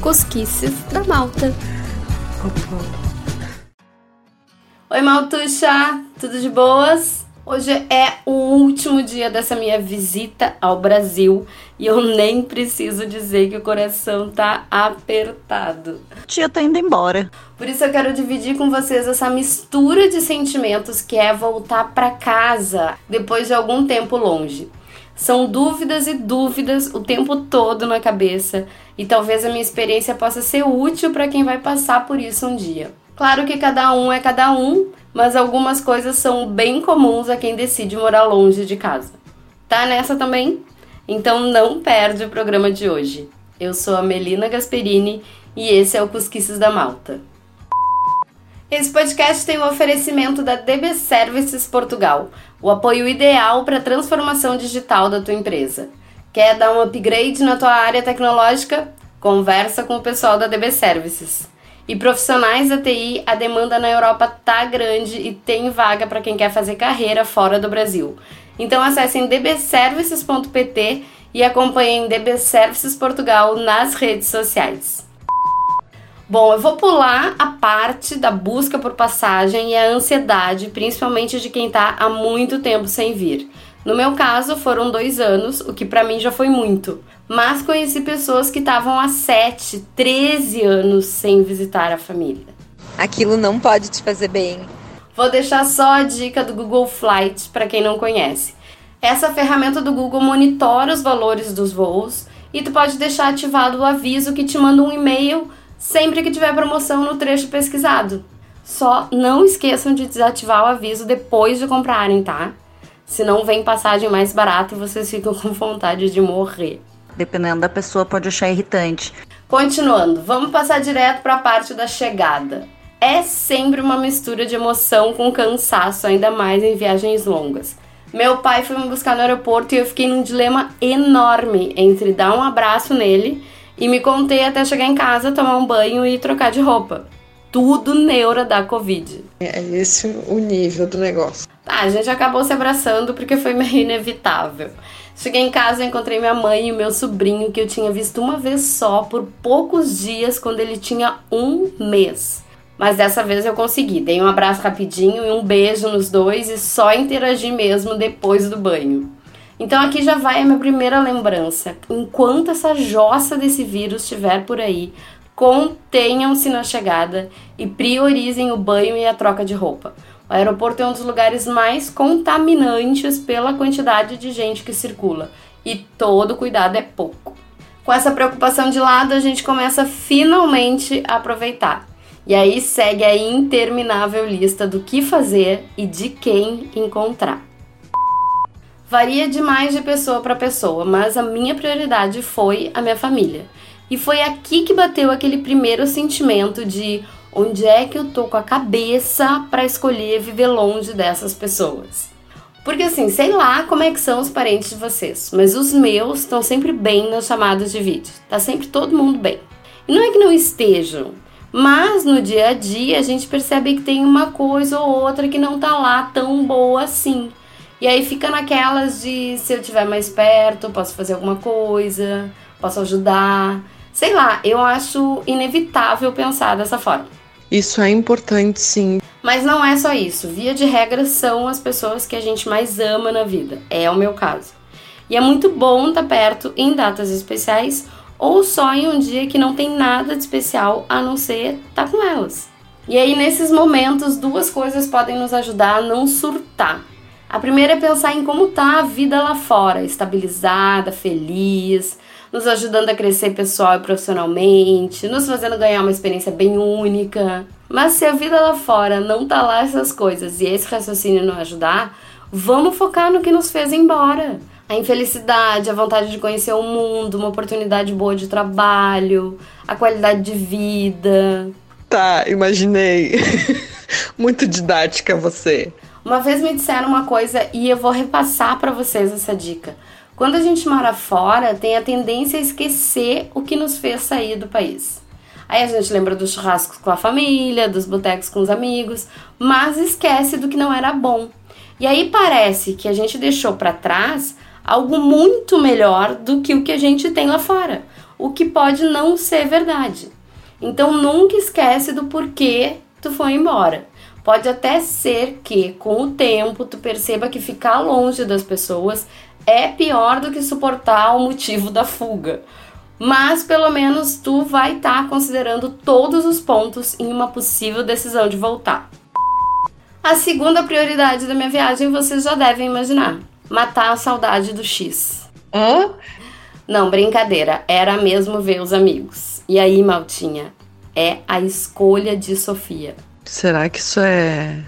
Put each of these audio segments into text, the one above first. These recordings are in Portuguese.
Cosquices da Malta. Oi, Maltuxa! Tudo de boas? Hoje é o último dia dessa minha visita ao Brasil e eu nem preciso dizer que o coração tá apertado. Tia tá indo embora. Por isso eu quero dividir com vocês essa mistura de sentimentos que é voltar para casa depois de algum tempo longe. São dúvidas e dúvidas o tempo todo na cabeça e talvez a minha experiência possa ser útil para quem vai passar por isso um dia. Claro que cada um é cada um, mas algumas coisas são bem comuns a quem decide morar longe de casa. Tá nessa também? Então não perde o programa de hoje. Eu sou a Melina Gasperini e esse é o Cusquices da Malta. Esse podcast tem um oferecimento da DB Services Portugal, o apoio ideal para a transformação digital da tua empresa. Quer dar um upgrade na tua área tecnológica? Conversa com o pessoal da DB Services. E profissionais da TI, a demanda na Europa tá grande e tem vaga para quem quer fazer carreira fora do Brasil. Então acessem dbservices.pt e acompanhem DB Services Portugal nas redes sociais. Bom, eu vou pular a parte da busca por passagem e a ansiedade, principalmente de quem está há muito tempo sem vir. No meu caso, foram dois anos, o que para mim já foi muito. Mas conheci pessoas que estavam há 7, 13 anos sem visitar a família. Aquilo não pode te fazer bem. Vou deixar só a dica do Google Flight para quem não conhece. Essa ferramenta do Google monitora os valores dos voos e tu pode deixar ativado o aviso que te manda um e-mail sempre que tiver promoção no trecho pesquisado. Só não esqueçam de desativar o aviso depois de comprarem, tá? Senão vem passagem mais barata e vocês ficam com vontade de morrer. Dependendo da pessoa, pode achar irritante. Continuando, vamos passar direto para a parte da chegada. É sempre uma mistura de emoção com cansaço, ainda mais em viagens longas. Meu pai foi me buscar no aeroporto e eu fiquei num dilema enorme entre dar um abraço nele e me contei até chegar em casa, tomar um banho e trocar de roupa. Tudo neura da Covid. É esse o nível do negócio. Tá, a gente acabou se abraçando porque foi meio inevitável. Cheguei em casa, encontrei minha mãe e meu sobrinho, que eu tinha visto uma vez só por poucos dias, quando ele tinha um mês. Mas dessa vez eu consegui. Dei um abraço rapidinho e um beijo nos dois e só interagi mesmo depois do banho. Então aqui já vai a minha primeira lembrança. Enquanto essa jossa desse vírus estiver por aí, contenham-se na chegada e priorizem o banho e a troca de roupa. O aeroporto é um dos lugares mais contaminantes pela quantidade de gente que circula e todo cuidado é pouco. Com essa preocupação de lado, a gente começa finalmente a aproveitar. E aí segue a interminável lista do que fazer e de quem encontrar. Varia demais de pessoa para pessoa, mas a minha prioridade foi a minha família. E foi aqui que bateu aquele primeiro sentimento de onde é que eu tô com a cabeça para escolher viver longe dessas pessoas. Porque assim, sei lá como é que são os parentes de vocês, mas os meus estão sempre bem nas chamadas de vídeo. Tá sempre todo mundo bem. E não é que não estejam, mas no dia a dia a gente percebe que tem uma coisa ou outra que não tá lá tão boa assim. E aí fica naquelas de se eu estiver mais perto, posso fazer alguma coisa, posso ajudar. Sei lá, eu acho inevitável pensar dessa forma. Isso é importante, sim. Mas não é só isso. Via de regra, são as pessoas que a gente mais ama na vida. É o meu caso. E é muito bom estar perto em datas especiais ou só em um dia que não tem nada de especial a não ser estar com elas. E aí, nesses momentos, duas coisas podem nos ajudar a não surtar. A primeira é pensar em como tá a vida lá fora, estabilizada, feliz, nos ajudando a crescer pessoal e profissionalmente, nos fazendo ganhar uma experiência bem única. Mas se a vida lá fora não tá lá essas coisas e esse raciocínio não ajudar, vamos focar no que nos fez ir embora. A infelicidade, a vontade de conhecer o mundo, uma oportunidade boa de trabalho, a qualidade de vida. Tá, imaginei. Muito didática você. Uma vez me disseram uma coisa e eu vou repassar para vocês essa dica. Quando a gente mora fora, tem a tendência a esquecer o que nos fez sair do país. Aí a gente lembra dos churrascos com a família, dos botecos com os amigos, mas esquece do que não era bom. E aí parece que a gente deixou para trás algo muito melhor do que o que a gente tem lá fora, o que pode não ser verdade. Então nunca esquece do porquê tu foi embora. Pode até ser que com o tempo tu perceba que ficar longe das pessoas é pior do que suportar o motivo da fuga. Mas pelo menos tu vai estar tá considerando todos os pontos em uma possível decisão de voltar. A segunda prioridade da minha viagem vocês já devem imaginar: matar a saudade do X. Hã? Não, brincadeira, era mesmo ver os amigos. E aí, Maltinha, é a escolha de Sofia. Será que isso é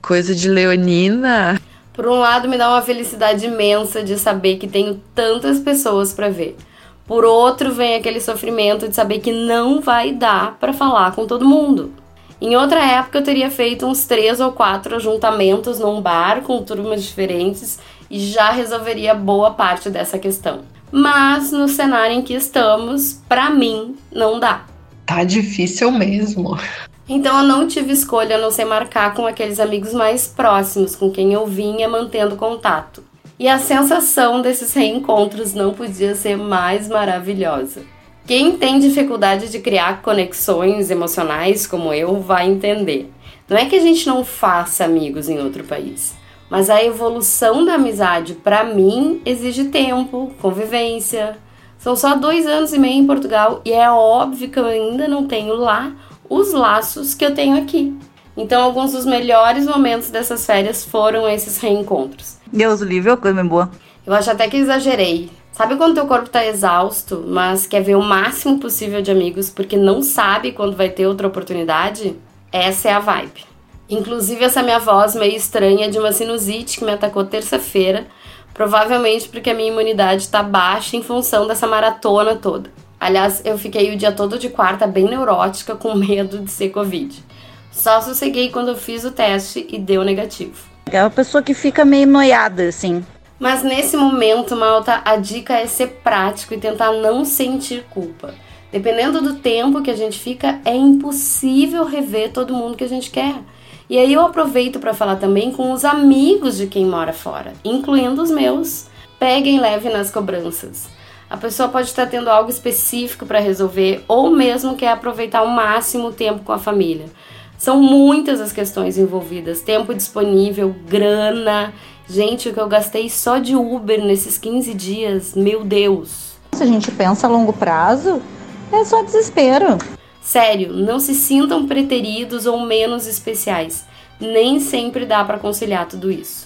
coisa de Leonina? Por um lado, me dá uma felicidade imensa de saber que tenho tantas pessoas para ver. Por outro, vem aquele sofrimento de saber que não vai dar para falar com todo mundo. Em outra época, eu teria feito uns três ou quatro ajuntamentos num bar com turmas diferentes e já resolveria boa parte dessa questão. Mas no cenário em que estamos, para mim, não dá. Tá difícil mesmo. Então eu não tive escolha a não ser marcar com aqueles amigos mais próximos com quem eu vinha mantendo contato. E a sensação desses reencontros não podia ser mais maravilhosa. Quem tem dificuldade de criar conexões emocionais como eu vai entender. Não é que a gente não faça amigos em outro país, mas a evolução da amizade para mim exige tempo, convivência. São só dois anos e meio em Portugal e é óbvio que eu ainda não tenho lá os laços que eu tenho aqui. Então, alguns dos melhores momentos dessas férias foram esses reencontros. Deus livre, é coisa boa. Eu acho até que exagerei. Sabe quando teu corpo tá exausto, mas quer ver o máximo possível de amigos porque não sabe quando vai ter outra oportunidade? Essa é a vibe. Inclusive, essa minha voz meio estranha de uma sinusite que me atacou terça-feira, provavelmente porque a minha imunidade está baixa em função dessa maratona toda. Aliás, eu fiquei o dia todo de quarta bem neurótica, com medo de ser Covid. Só sosseguei quando eu fiz o teste e deu negativo. É uma pessoa que fica meio noiada, assim. Mas nesse momento, Malta, a dica é ser prático e tentar não sentir culpa. Dependendo do tempo que a gente fica, é impossível rever todo mundo que a gente quer. E aí eu aproveito para falar também com os amigos de quem mora fora, incluindo os meus. Peguem leve nas cobranças. A pessoa pode estar tendo algo específico para resolver ou mesmo quer aproveitar ao máximo o tempo com a família. São muitas as questões envolvidas: tempo disponível, grana. Gente, o que eu gastei só de Uber nesses 15 dias, meu Deus. Se a gente pensa a longo prazo, é só desespero. Sério, não se sintam preteridos ou menos especiais. Nem sempre dá para conciliar tudo isso.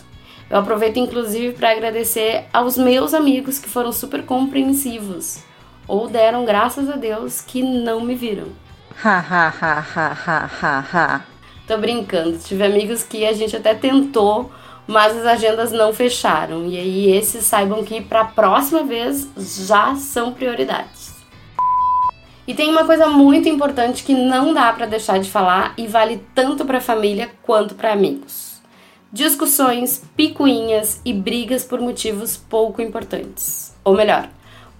Eu aproveito inclusive para agradecer aos meus amigos que foram super compreensivos ou deram graças a Deus que não me viram. Ha ha ha ha ha ha ha. Tô brincando, tive amigos que a gente até tentou, mas as agendas não fecharam. E aí esses saibam que para a próxima vez já são prioridades. E tem uma coisa muito importante que não dá para deixar de falar e vale tanto para família quanto para amigos discussões, picuinhas e brigas por motivos pouco importantes. Ou melhor,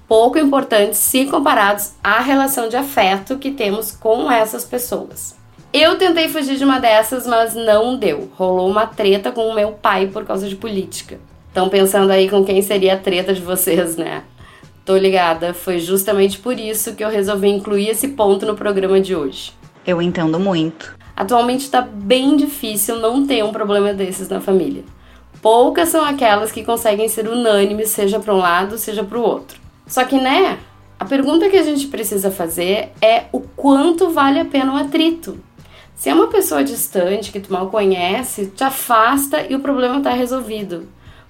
pouco importantes se comparados à relação de afeto que temos com essas pessoas. Eu tentei fugir de uma dessas, mas não deu. Rolou uma treta com o meu pai por causa de política. Estão pensando aí com quem seria a treta de vocês, né? Tô ligada, foi justamente por isso que eu resolvi incluir esse ponto no programa de hoje. Eu entendo muito. Atualmente está bem difícil não ter um problema desses na família. Poucas são aquelas que conseguem ser unânimes, seja para um lado, seja para o outro. Só que, né? A pergunta que a gente precisa fazer é o quanto vale a pena o atrito. Se é uma pessoa distante que tu mal conhece, te afasta e o problema está resolvido.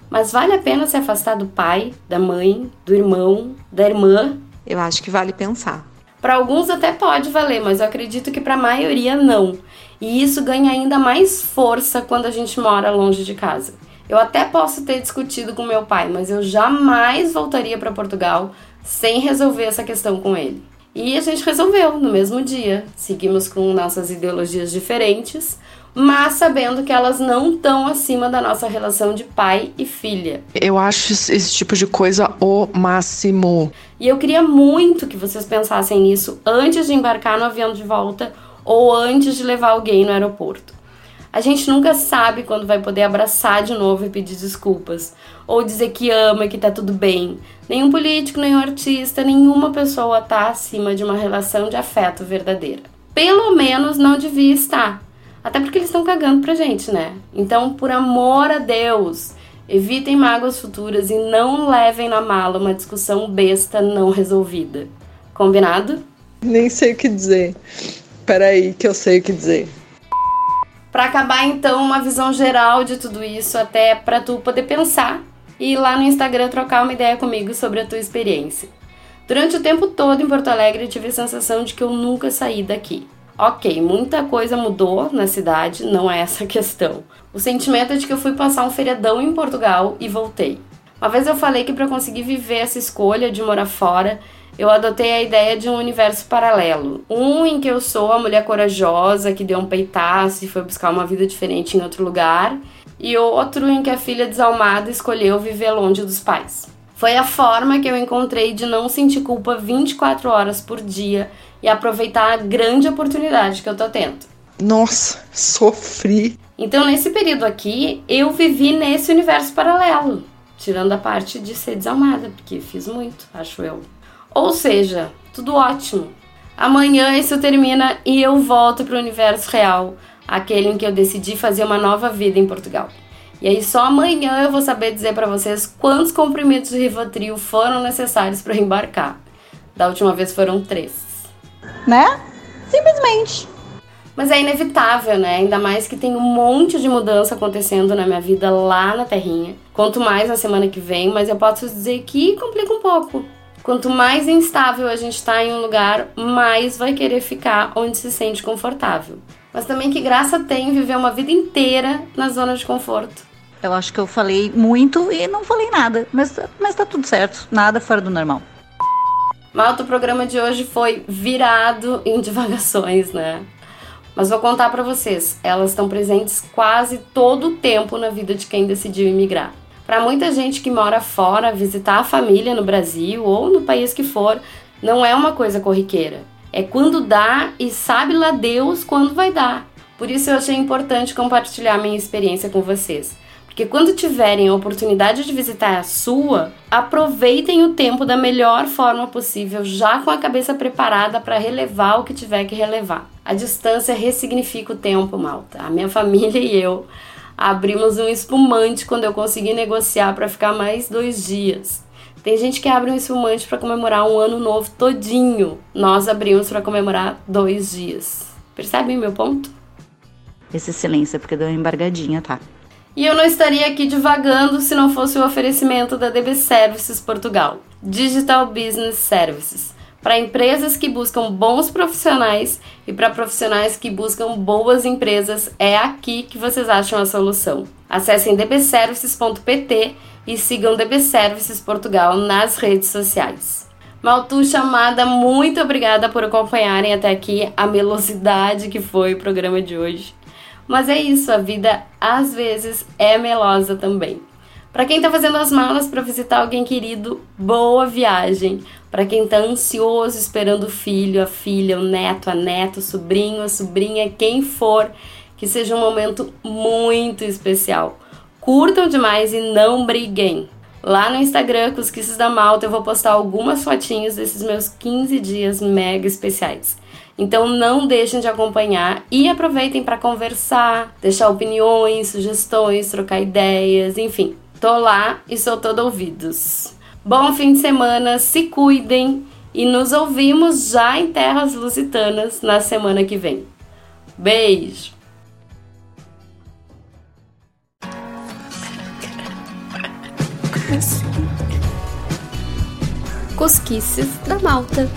Mas vale a pena se afastar do pai, da mãe, do irmão, da irmã? Eu acho que vale pensar. Para alguns até pode valer, mas eu acredito que para a maioria não. E isso ganha ainda mais força quando a gente mora longe de casa. Eu até posso ter discutido com meu pai, mas eu jamais voltaria para Portugal sem resolver essa questão com ele. E a gente resolveu no mesmo dia. Seguimos com nossas ideologias diferentes, mas sabendo que elas não estão acima da nossa relação de pai e filha. Eu acho esse tipo de coisa o máximo. E eu queria muito que vocês pensassem nisso antes de embarcar no avião de volta ou antes de levar alguém no aeroporto. A gente nunca sabe quando vai poder abraçar de novo e pedir desculpas, ou dizer que ama e que tá tudo bem. Nenhum político, nenhum artista, nenhuma pessoa tá acima de uma relação de afeto verdadeira. Pelo menos não devia estar. Até porque eles estão cagando pra gente, né? Então, por amor a Deus, evitem mágoas futuras e não levem na mala uma discussão besta não resolvida. Combinado? Nem sei o que dizer. Peraí, que eu sei o que dizer. Para acabar então uma visão geral de tudo isso, até para tu poder pensar e ir lá no Instagram trocar uma ideia comigo sobre a tua experiência. Durante o tempo todo em Porto Alegre eu tive a sensação de que eu nunca saí daqui. Ok, muita coisa mudou na cidade, não é essa a questão. O sentimento é de que eu fui passar um feriadão em Portugal e voltei. Uma vez eu falei que para conseguir viver essa escolha de morar fora, eu adotei a ideia de um universo paralelo. Um em que eu sou a mulher corajosa que deu um peitaço e foi buscar uma vida diferente em outro lugar, e outro em que a filha desalmada escolheu viver longe dos pais. Foi a forma que eu encontrei de não sentir culpa 24 horas por dia e aproveitar a grande oportunidade que eu tô tendo. Nossa, sofri. Então, nesse período aqui, eu vivi nesse universo paralelo, tirando a parte de ser desalmada, porque fiz muito, acho eu. Ou seja, tudo ótimo. Amanhã isso termina e eu volto para o universo real, aquele em que eu decidi fazer uma nova vida em Portugal. E aí só amanhã eu vou saber dizer para vocês quantos comprimidos de Rivotril foram necessários para embarcar. Da última vez foram três. Né? Simplesmente. Mas é inevitável, né? Ainda mais que tem um monte de mudança acontecendo na minha vida lá na Terrinha. Quanto mais na semana que vem, mas eu posso dizer que complica um pouco. Quanto mais instável a gente está em um lugar, mais vai querer ficar onde se sente confortável. Mas também que graça tem viver uma vida inteira na zona de conforto. Eu acho que eu falei muito e não falei nada, mas, mas tá tudo certo, nada fora do normal. Malta, o programa de hoje foi virado em divagações, né? Mas vou contar para vocês, elas estão presentes quase todo o tempo na vida de quem decidiu imigrar. Para muita gente que mora fora, visitar a família no Brasil ou no país que for não é uma coisa corriqueira. É quando dá e sabe lá Deus quando vai dar. Por isso eu achei importante compartilhar minha experiência com vocês. Porque quando tiverem a oportunidade de visitar a sua, aproveitem o tempo da melhor forma possível, já com a cabeça preparada para relevar o que tiver que relevar. A distância ressignifica o tempo, malta. A minha família e eu Abrimos um espumante quando eu consegui negociar para ficar mais dois dias. Tem gente que abre um espumante para comemorar um ano novo todinho. Nós abrimos para comemorar dois dias. Percebem meu ponto? Esse silêncio é porque deu uma embargadinha, tá? E eu não estaria aqui divagando se não fosse o oferecimento da DB Services Portugal, Digital Business Services para empresas que buscam bons profissionais e para profissionais que buscam boas empresas, é aqui que vocês acham a solução. Acessem dbservices.pt e sigam DB Services Portugal nas redes sociais. Maltu chamada, muito obrigada por acompanharem até aqui a melosidade que foi o programa de hoje. Mas é isso, a vida às vezes é melosa também. Para quem está fazendo as malas para visitar alguém querido, boa viagem. Para quem está ansioso esperando o filho, a filha, o neto, a neta, o sobrinho, a sobrinha, quem for, que seja um momento muito especial. Curtam demais e não briguem. Lá no Instagram, Cusquices da Malta, eu vou postar algumas fotinhas desses meus 15 dias mega especiais. Então não deixem de acompanhar e aproveitem para conversar, deixar opiniões, sugestões, trocar ideias, enfim. Tô lá e sou todo ouvidos. Bom fim de semana, se cuidem e nos ouvimos já em terras lusitanas na semana que vem. Beijo! Cosquices da Malta.